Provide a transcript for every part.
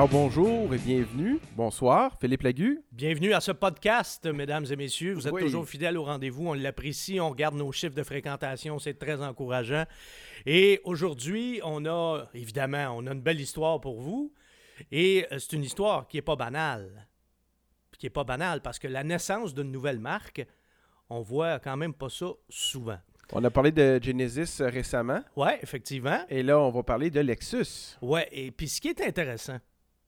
Alors bonjour et bienvenue. Bonsoir, Philippe Lagu. Bienvenue à ce podcast, mesdames et messieurs. Vous êtes Oui. toujours fidèles au rendez-vous. On l'apprécie. On regarde nos chiffres de fréquentation. C'est très encourageant. Et aujourd'hui, on a, évidemment, on a une belle histoire pour vous. Et euh, c'est une histoire qui n'est pas banale. Qui n'est pas banale parce que la naissance d'une nouvelle marque, on voit quand même pas ça souvent. On a parlé de Genesis euh, récemment Ouais, effectivement. et là on va parler de Lexus. Ouais, et puis ce qui est intéressant,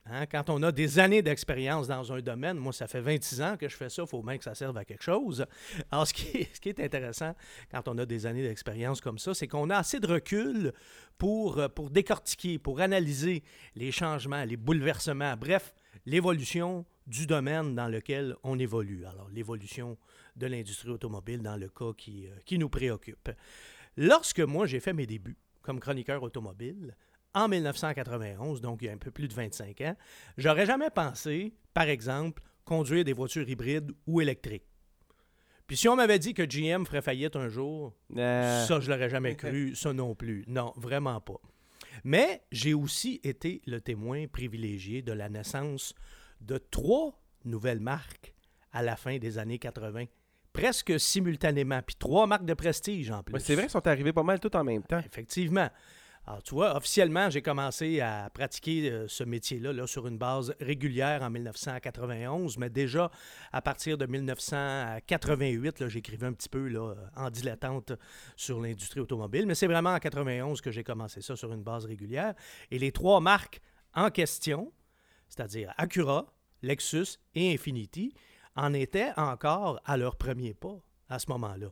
hein, quand on a des années d'expérience dans un domaine, moi ça fait 26 ans que je fais ça, il faut bien que ça serve à quelque chose. Alors ce qui est, intéressant quand on a des années d'expérience comme ça, c'est qu'on a assez de recul pour, euh, pour décortiquer, pour analyser les changements, les bouleversements, bref, l'évolution du domaine dans lequel on évolue. Alors l'évolution de l'industrie automobile dans le cas qui, euh, qui nous préoccupe. Lorsque moi j'ai fait mes débuts comme chroniqueur automobile, en 1991, donc il y a un peu plus de 25 ans, j'aurais jamais pensé, par exemple, conduire des voitures hybrides ou électriques. Puis si on m'avait dit que GM ferait faillite un jour, Euh, ça je l'aurais jamais cru, ça non plus. Non, vraiment pas. Mais j'ai aussi été le témoin privilégié de la naissance de trois nouvelles marques à la fin des années 80, presque simultanément, puis trois marques de prestige en plus. ouais, c'est vrai sont arrivés pas mal tout en même temps. Effectivement. Alors, tu vois, officiellement, j'ai commencé à pratiquer euh, ce métier-là là, sur une base régulière en 1991, mais déjà à partir de 1988, là, j'écrivais un petit peu en dilettante sur l'industrie automobile, mais c'est vraiment en 91 que j'ai commencé ça sur une base régulière. Et les trois marques en question, c'est-à-dire Acura, Lexus et Infiniti, en étaient encore à leur premier pas à ce moment-là.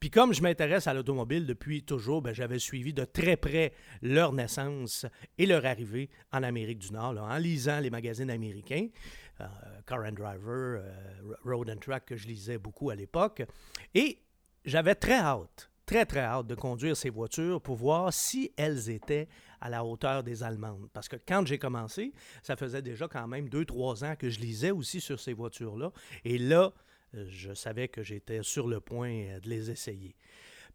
Puis comme je m'intéresse à l'automobile depuis toujours, ben, j'avais suivi de très près leur naissance et leur arrivée en Amérique du Nord, en lisant les magazines américains, euh, Car and Driver, euh, Road and Track que je lisais beaucoup à l'époque. Et j'avais très hâte, très très hâte de conduire ces voitures pour voir si elles étaient à la hauteur des Allemandes. Parce que quand j'ai commencé, ça faisait déjà quand même deux, trois ans que je lisais aussi sur ces voitures-là. Et là, je savais que j'étais sur le point euh, de les essayer.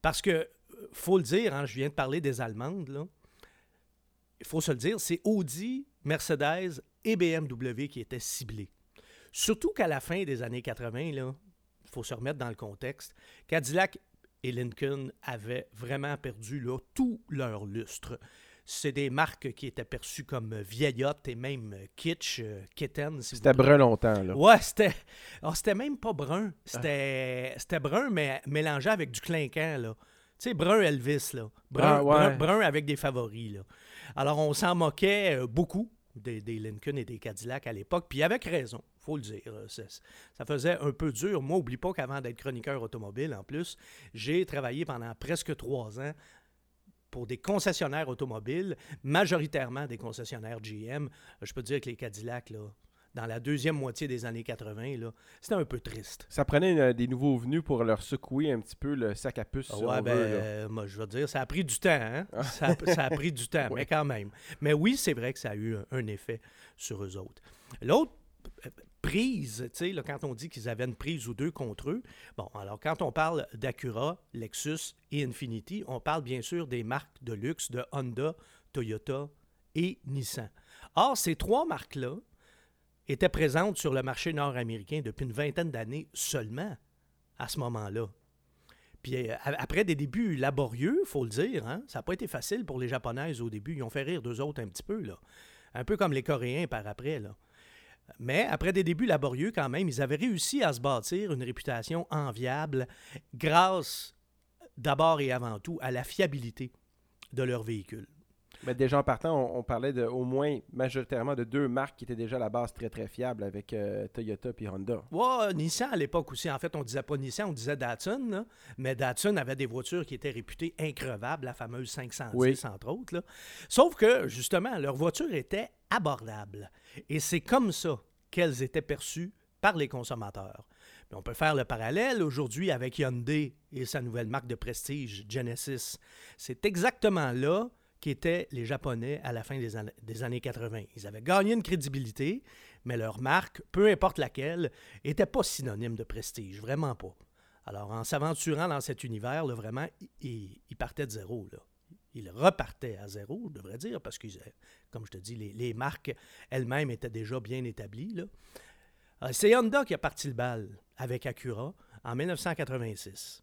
Parce que, euh, faut le dire, hein, je viens de parler des Allemandes. Il faut se le dire, c'est Audi, Mercedes et BMW qui étaient ciblés. Surtout qu'à la fin des années 80, là, il faut se remettre dans le contexte, Cadillac et Lincoln avaient vraiment perdu là, tout leur lustre. C'est des marques qui étaient perçues comme vieillottes et même kitsch, euh, kitten, si C'était brun longtemps là. Ouais, c'était. ah, c'était même pas brun. C'était c'était brun, mais mélangé avec du clinquant, là. Tu sais, brun Elvis, là. Brun, Ah, ouais. brun, brun avec des favoris, là. Alors, on s'en moquait euh, beaucoup des, des Lincoln et des Cadillac à l'époque, puis avec raison, faut le dire. Euh, Ça faisait un peu dur. Moi, oublie pas qu'avant d'être chroniqueur automobile, en plus, j'ai travaillé pendant presque trois ans pour des concessionnaires automobiles, majoritairement des concessionnaires GM. Je peux te dire que les Cadillac, là, dans la deuxième moitié des années 80, là, c'était un peu triste. Ça prenait une- des nouveaux venus pour leur secouer un petit peu le sac à puce. si ouais, ben, veut, euh, moi, je veux dire, ça a pris du temps, hein? ça, a, ça a pris du temps, mais quand même. Mais oui, c'est vrai que ça a eu un, un effet sur eux autres. L'autre euh, prise, tu sais, quand on dit qu'ils avaient une prise ou deux contre eux, bon, alors quand on parle d'Acura, Lexus et Infiniti, on parle bien sûr des marques de luxe de Honda, Toyota et Nissan. Or, ces trois marques-là étaient présentes sur le marché nord-américain depuis une vingtaine d'années seulement à ce moment-là. Puis euh, après des débuts laborieux, faut le dire, hein, ça n'a pas été facile pour les Japonaises au début. Ils ont fait rire d'eux autres un petit peu. Un peu comme les Coréens par après, là. Mais après des débuts laborieux quand même, ils avaient réussi à se bâtir une réputation enviable grâce d'abord et avant tout à la fiabilité de leur véhicule. Mais déjà en partant, on, on parlait de au moins majoritairement de deux marques qui étaient déjà à la base très très fiables avec euh, Toyota puis Honda. Ouais, Nissan à l'époque aussi. En fait, on disait pas Nissan, on disait Datsun. là. Mais Datsun avait des voitures qui étaient réputées increvables, la fameuse 510 Oui. entre autres. là. Sauf que, justement, leurs voitures étaient abordables. Et c'est comme ça qu'elles étaient perçues par les consommateurs. Mais on peut faire le parallèle aujourd'hui avec Hyundai et sa nouvelle marque de prestige, Genesis. C'est exactement là qu'étaient les Japonais à la fin des, des années 80. Ils avaient gagné une crédibilité, mais leur marque, peu importe laquelle, n'était pas synonyme de prestige, vraiment pas. Alors, en s'aventurant dans cet univers, vraiment, ils partaient de zéro. Là. ils repartaient à zéro, je devrais dire, parce que, comme je te dis, les, marques elles-mêmes étaient déjà bien établies. Euh, c'est Honda qui a parti le bal avec Acura en 1986.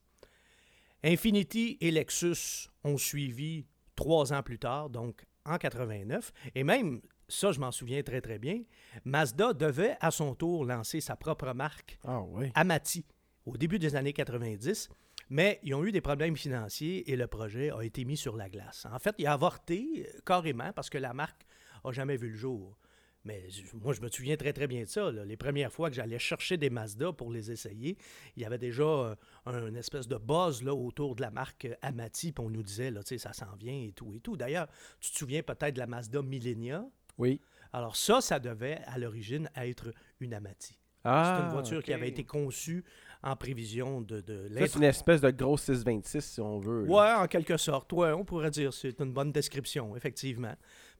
Infinity et Lexus ont suivi trois ans plus tard, donc en 89. Et même, ça je m'en souviens très très bien, Mazda devait à son tour lancer sa propre marque, ah, Amati, au début des années 90. Mais ils ont eu des problèmes financiers et le projet a été mis sur la glace. En fait, il a avorté euh, carrément parce que la marque n'a jamais vu le jour. Mais moi, je me souviens très, très bien de ça. Les premières fois que j'allais chercher des Mazda pour les essayer, il y avait déjà euh, un, espèce de buzz là, autour de la marque Amati, puis on nous disait, là, ça s'en vient et tout et tout. D'ailleurs, tu te souviens peut-être de la Mazda Millenia? Oui. Alors ça, ça devait à l'origine être une Amati. Ah, c'est une voiture qui avait été conçue en prévision de, de C'est une espèce de grosse 626, si on veut. Oui, en quelque sorte. Ouais, on pourrait dire c'est une bonne description, effectivement.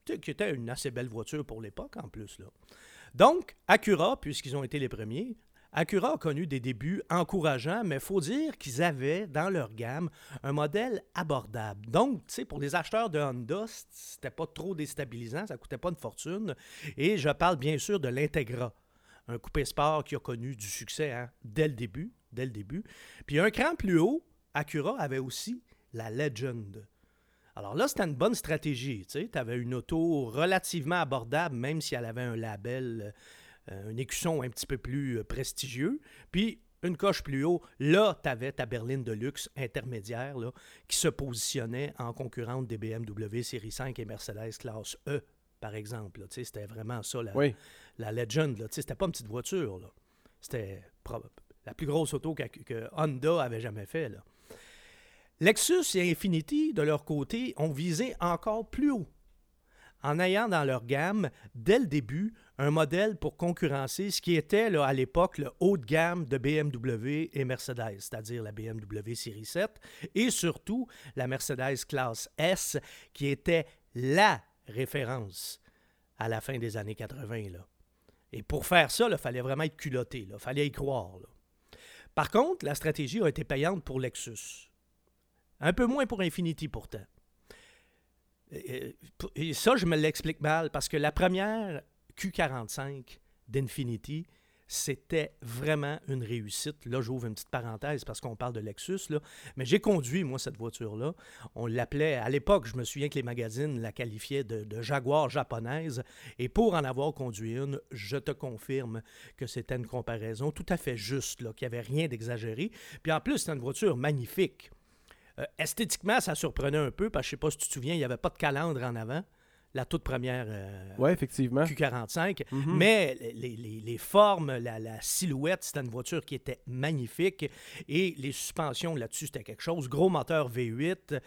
Qui était une assez belle voiture pour l'époque, en plus. Là. Donc, Acura, puisqu'ils ont été les premiers, Acura a connu des débuts encourageants, mais il faut dire qu'ils avaient dans leur gamme un modèle abordable. Donc, tu sais, pour les acheteurs de Honda, c'était pas trop déstabilisant, ça coûtait pas une fortune. Et je parle bien sûr de l'Integra, un coupé sport qui a connu du succès hein, dès le début. Puis un cran plus haut, Acura avait aussi la Legend. Alors là, c'était une bonne stratégie. Tu avais une auto relativement abordable, même si elle avait un label, euh, un écusson un petit peu plus euh, prestigieux. Puis une coche plus haut, là, tu avais ta berline de luxe intermédiaire qui se positionnait en concurrente des BMW Série 5 et Mercedes classe E, par exemple. C'était vraiment ça, la, la Legend. C'était pas une petite voiture. C'était la plus grosse auto que, Honda avait jamais fait. Là. Lexus et Infiniti, de leur côté, ont visé encore plus haut, en ayant dans leur gamme, dès le début, un modèle pour concurrencer ce qui était là, à l'époque le haut de gamme de BMW et Mercedes, c'est-à-dire la BMW Série 7, et surtout la Mercedes Classe S, qui était la référence à la fin des années 80. Là. Et pour faire ça, il fallait vraiment être culotté, il fallait y croire. Par contre, la stratégie a été payante pour Lexus. Un peu moins pour Infinity pourtant. Et, ça, je me l'explique mal parce que la première Q45 d'Infinity, c'était vraiment une réussite. Là, j'ouvre une petite parenthèse parce qu'on parle de Lexus, mais j'ai conduit, moi, cette voiture-là. On l'appelait, à l'époque, je me souviens que les magazines la qualifiaient de, Jaguar japonaise. Et pour en avoir conduit une, je te confirme que c'était une comparaison tout à fait juste, qu'il n'y avait rien d'exagéré. Puis en plus, c'est une voiture magnifique. Euh, esthétiquement, ça surprenait un peu, parce que je sais pas si tu te souviens, il n'y avait pas de calandre en avant. La toute première euh, effectivement. Q45. Mhm. Mais les, formes, la, la silhouette, c'était une voiture qui était magnifique. Et les suspensions là-dessus, c'était quelque chose. Gros moteur V8.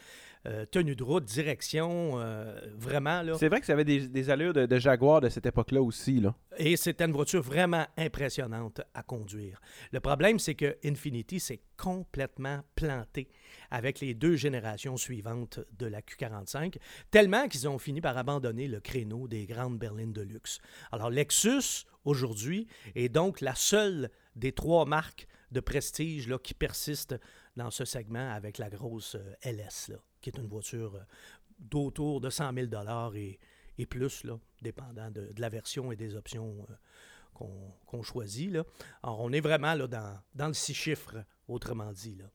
Euh, tenue de route, direction, euh, vraiment. Là. C'est vrai que ça avait des, allures de, Jaguar de cette époque-là aussi. Là. Et c'était une voiture vraiment impressionnante à conduire. Le problème, c'est que Infinity s'est complètement planté avec les deux générations suivantes de la Q45, tellement qu'ils ont fini par abandonner le créneau des grandes berlines de luxe. Alors Lexus, aujourd'hui, est donc la seule des trois marques de prestige là, qui persistent dans ce segment avec la grosse euh, LS. Là qui est une voiture euh, d'autour de 100 000 et, et plus, là, dépendant de, la version et des options euh, qu'on choisit. Là. Alors, on est vraiment là, dans, dans le six chiffres, autrement dit. Là.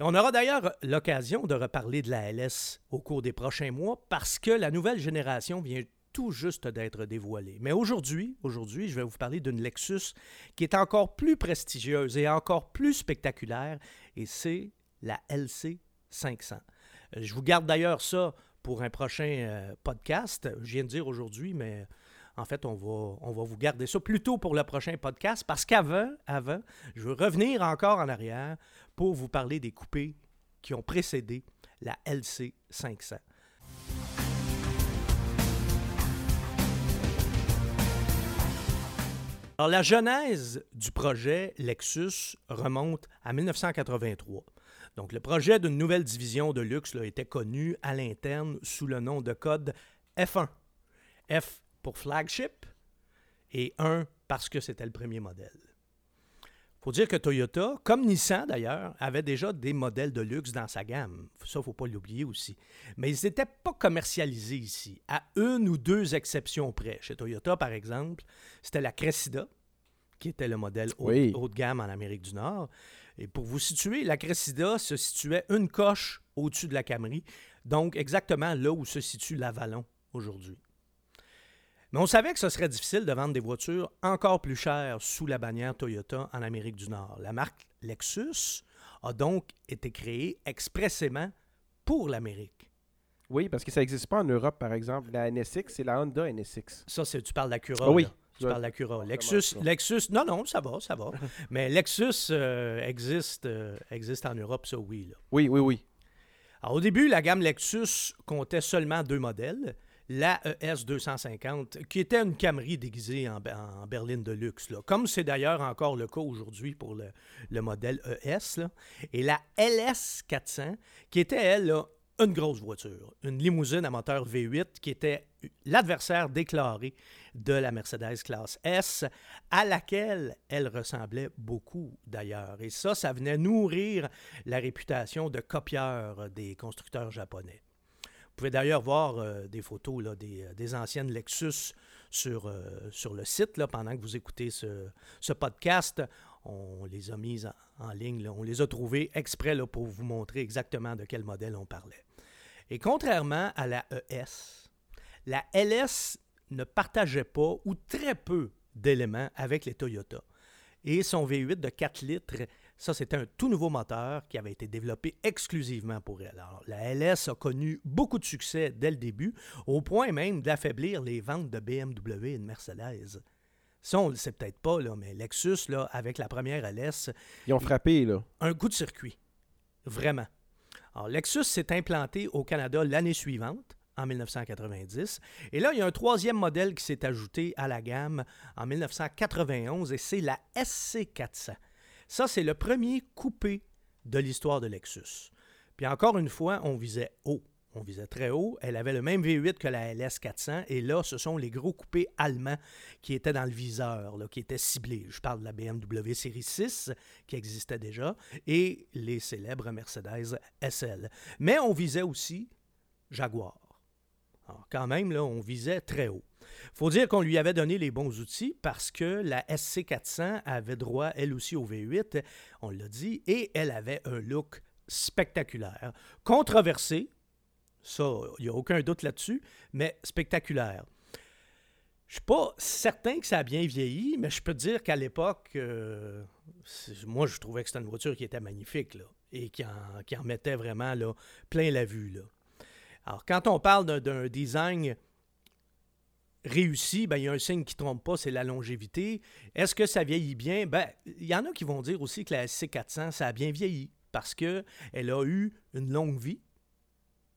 On aura d'ailleurs l'occasion de reparler de la LS au cours des prochains mois parce que la nouvelle génération vient tout juste d'être dévoilée. Mais aujourd'hui, aujourd'hui, je vais vous parler d'une Lexus qui est encore plus prestigieuse et encore plus spectaculaire, et c'est la LC 500. Euh, je vous garde d'ailleurs ça pour un prochain euh, podcast. Je viens de dire aujourd'hui, mais en fait, on va, vous garder ça plutôt pour le prochain podcast parce qu'avant, avant, je veux revenir encore en arrière pour vous parler des coupés qui ont précédé la LC 500. La genèse du projet Lexus remonte à 1983. Donc, le projet d'une nouvelle division de luxe était connu à l'interne sous le nom de code F1. F pour flagship et 1 parce que c'était le premier modèle. Faut dire que Toyota, comme Nissan d'ailleurs, avait déjà des modèles de luxe dans sa gamme. Ça, il ne faut pas l'oublier aussi. Mais ils n'étaient pas commercialisés ici, à une ou deux exceptions près. Chez Toyota, par exemple, c'était la Cressida, qui était le modèle haut, Oui. haut de gamme en Amérique du Nord. Et pour vous situer, la Cressida se situait une coche au-dessus de la Camry, donc exactement là où se situe l'Avalon aujourd'hui. Mais on savait que ce serait difficile de vendre des voitures encore plus chères sous la bannière Toyota en Amérique du Nord. La marque Lexus a donc été créée expressément pour l'Amérique. Oui, parce que ça n'existe pas en Europe, par exemple. La NSX, c'est la Honda NSX. Ça, c'est tu parles d'Acura. Ah oui. là. Tu parles d'Acura. Ouais, Lexus, ça marche, Lexus, non, non, ça va, ça va. Mais Lexus euh, existe, euh, existe en Europe, ça oui. Là. Oui, oui, oui. Alors, au début, la gamme Lexus comptait seulement deux modèles. La E ES 250, qui était une Camry déguisée en, berline de luxe, là. comme c'est d'ailleurs encore le cas aujourd'hui pour le, le modèle ES. là. Et la LS 400, qui était, elle, une grosse voiture, une limousine à moteur V8 qui était l'adversaire déclaré de la Mercedes classe S, à laquelle elle ressemblait beaucoup d'ailleurs. Et ça, ça venait nourrir la réputation de copieur des constructeurs japonais. Vous pouvez d'ailleurs voir euh, des photos là, des, euh, anciennes Lexus sur, euh, sur le site là, pendant que vous écoutez ce, ce podcast. On les a mises en, ligne, on les a trouvées exprès là, pour vous montrer exactement de quel modèle on parlait. Et contrairement à la ES, la LS ne partageait pas ou très peu d'éléments avec les Toyota. Et son V8 de 4 litres, ça c'était un tout nouveau moteur qui avait été développé exclusivement pour elle. Alors, la LS a connu beaucoup de succès dès le début, au point même d'affaiblir les ventes de BMW et de Mercedes. Ça, on ne le sait peut-être pas, là, mais Lexus, là, avec la première LS, Ils ont frappé, là. un coup de circuit. Vraiment. Alors, Lexus s'est implanté au Canada l'année suivante, en 1990. Et là, il y a un troisième modèle qui s'est ajouté à la gamme en 1991 et c'est la SC400. Ça, c'est le premier coupé de l'histoire de Lexus. Puis encore une fois, on visait haut. On visait très haut. Elle avait le même V8 que la LS400. Et là, ce sont les gros coupés allemands qui étaient dans le viseur, qui étaient ciblés. Je parle de la BMW Série 6, qui existait déjà, et les célèbres Mercedes SL. Mais on visait aussi Jaguar. Alors, quand même, on visait très haut. faut dire qu'on lui avait donné les bons outils parce que la SC400 avait droit, elle aussi, au V8, on l'a dit, et elle avait un look spectaculaire, controversé, ça, il n'y a aucun doute là-dessus, mais spectaculaire. Je suis pas certain que ça a bien vieilli, mais je peux dire qu'à l'époque, euh, moi, je trouvais que c'était une voiture qui était magnifique, et qui en, mettait vraiment plein la vue. Alors, quand on parle d'un- design réussi, ben, il y a un signe qui ne trompe pas, c'est la longévité. Est-ce que ça vieillit bien? Ben, il y en a qui vont dire aussi que la SC400, ça a bien vieilli parce qu'elle a eu une longue vie.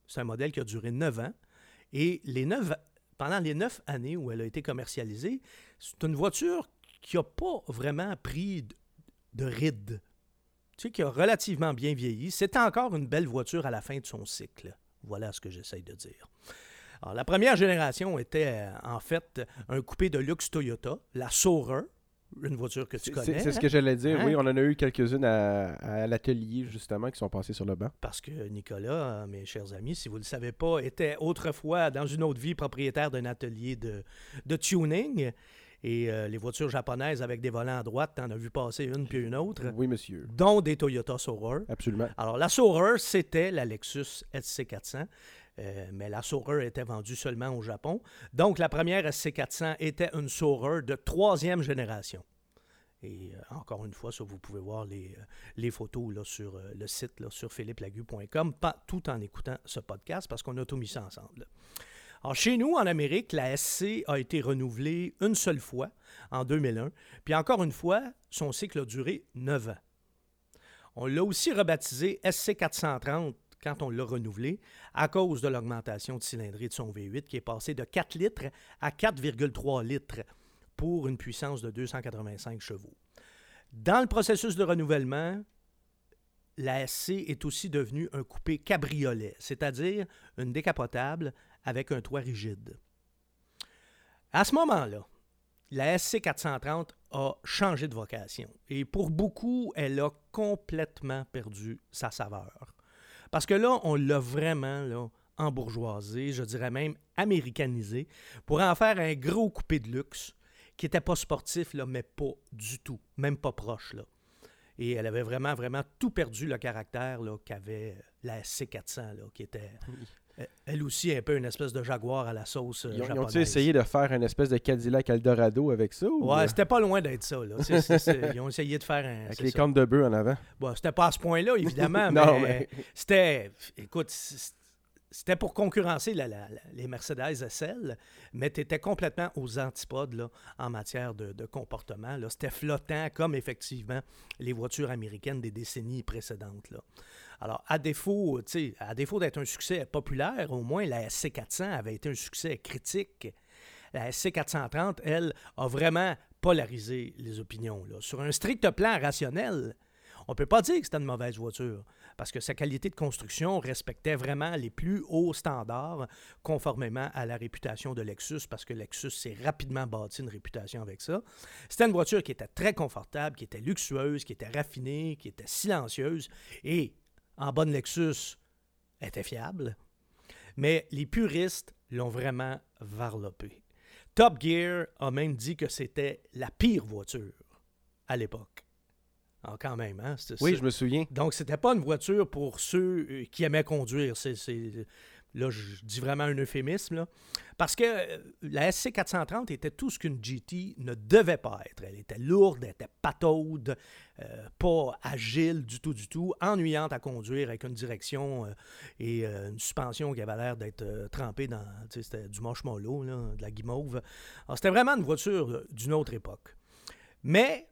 C'est un modèle qui a duré 9 ans. Et pendant les neuf années où elle a été commercialisée, c'est une voiture qui n'a pas vraiment pris de, de rides. Tu sais, qui a relativement bien vieilli. C'est encore une belle voiture à la fin de son cycle. Voilà ce que j'essaye de dire. Alors, la première génération était euh, en fait un coupé de luxe Toyota, la Soarer, une voiture que tu connais. c'est ce hein? que j'allais dire. Hein? Oui, on en a eu quelques-unes à, à l'atelier, justement, qui sont passées sur le banc. Parce que Nicolas, euh, mes chers amis, si vous ne le savez pas, était autrefois, dans une autre vie, propriétaire d'un atelier de, de tuning. Et euh, les voitures japonaises avec des volants à droite, t'en as vu passer une puis une autre, Oui, monsieur. dont des Toyota Soarer. Absolument. Alors, la Soarer, c'était la Lexus SC400, euh, mais la Soarer était vendue seulement au Japon. Donc, la première SC400 était une Soarer de troisième génération. Et euh, encore une fois, ça, vous pouvez voir les, les photos là, sur euh, le site, là, sur philippelagu.com, pas tout en écoutant ce podcast, parce qu'on a tout mis ça ensemble. Alors, chez nous, en Amérique, la SC a été renouvelée une seule fois, en 2001. Puis encore une fois, son cycle a duré 9 ans. On l'a aussi rebaptisé SC430 quand on l'a renouvelé à cause de l'augmentation de cylindrée de son V8 qui est passé de 4 litres à 4,3 litres pour une puissance de 285 chevaux. Dans le processus de renouvellement, la SC est aussi devenue un coupé cabriolet, c'est-à-dire une décapotable avec un toit rigide. À ce moment-là, la SC430 a changé de vocation. Et pour beaucoup, elle a complètement perdu sa saveur. Parce que là, on l'a vraiment là, embourgeoisé, je dirais même américanisé, pour en faire un gros coupé de luxe qui n'était pas sportif, mais pas du tout, même pas proche. Là. Et elle avait vraiment, vraiment tout perdu le caractère qu'avait la C400, là, qui était elle aussi un peu une espèce de jaguar à la sauce euh, ils ont, japonaise. Ils ont essayé de faire une espèce de Cadillac Eldorado avec ça? Ou... Ouais, c'était pas loin d'être ça. Là. ils ont essayé de faire un... Avec les cornes de bœuf en avant? Bon, c'était pas à ce point-là, évidemment, non, mais, c'était... Écoute, c'était pour concurrencer les Mercedes SL, mais tu étais complètement aux antipodes en matière de, comportement. C'était flottant comme effectivement les voitures américaines des décennies précédentes. Alors, à défaut, défaut d'être un succès populaire, au moins la SC400 avait été un succès critique. La SC430, elle, a vraiment polarisé les opinions. Sur un strict plan rationnel, on ne peut pas dire que c'était une mauvaise voiture, parce que sa qualité de construction respectait vraiment les plus hauts standards, conformément à la réputation de Lexus, parce que Lexus s'est rapidement bâti une réputation avec ça. C'était une voiture qui était très confortable, qui était luxueuse, qui était raffinée, qui était silencieuse, et en bonne Lexus était fiable, mais les puristes l'ont vraiment varlopé. Top Gear a même dit que c'était la pire voiture à l'époque. Ah, quand même, hein? Oui, je me souviens. Donc, c'était pas une voiture pour ceux euh, qui aimaient conduire. C'est Là, je dis vraiment un euphémisme. Là. Parce que euh, la SC430 était tout ce qu'une GT ne devait pas être. Elle était lourde, elle était pataude, euh, pas agile du tout, du tout, ennuyante à conduire avec une direction euh, et une suspension qui avait l'air d'être trempée dans c'était du marshmallow, de la guimauve. C'était vraiment une voiture d'une autre époque. Mais,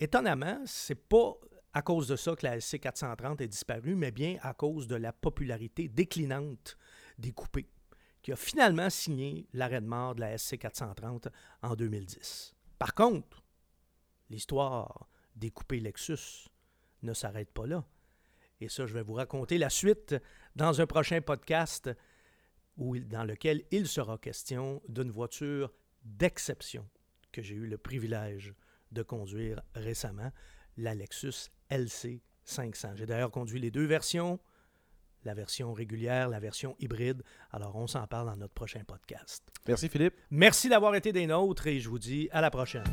étonnamment, c'est pas à cause de ça que la SC430 est disparue, mais bien à cause de la popularité déclinante découpé, qui a finalement signé l'arrêt de mort de la SC430 en 2010. Par contre, l'histoire des coupés Lexus ne s'arrête pas là. Et ça, je vais vous raconter la suite dans un prochain podcast dans lequel il sera question d'une voiture d'exception que j'ai eu le privilège de conduire récemment, la Lexus LC 500. J'ai d'ailleurs conduit les deux versions, la version régulière, la version hybride. Alors, on s'en parle dans notre prochain podcast. Merci Philippe. Merci d'avoir été des nôtres et je vous dis à la prochaine.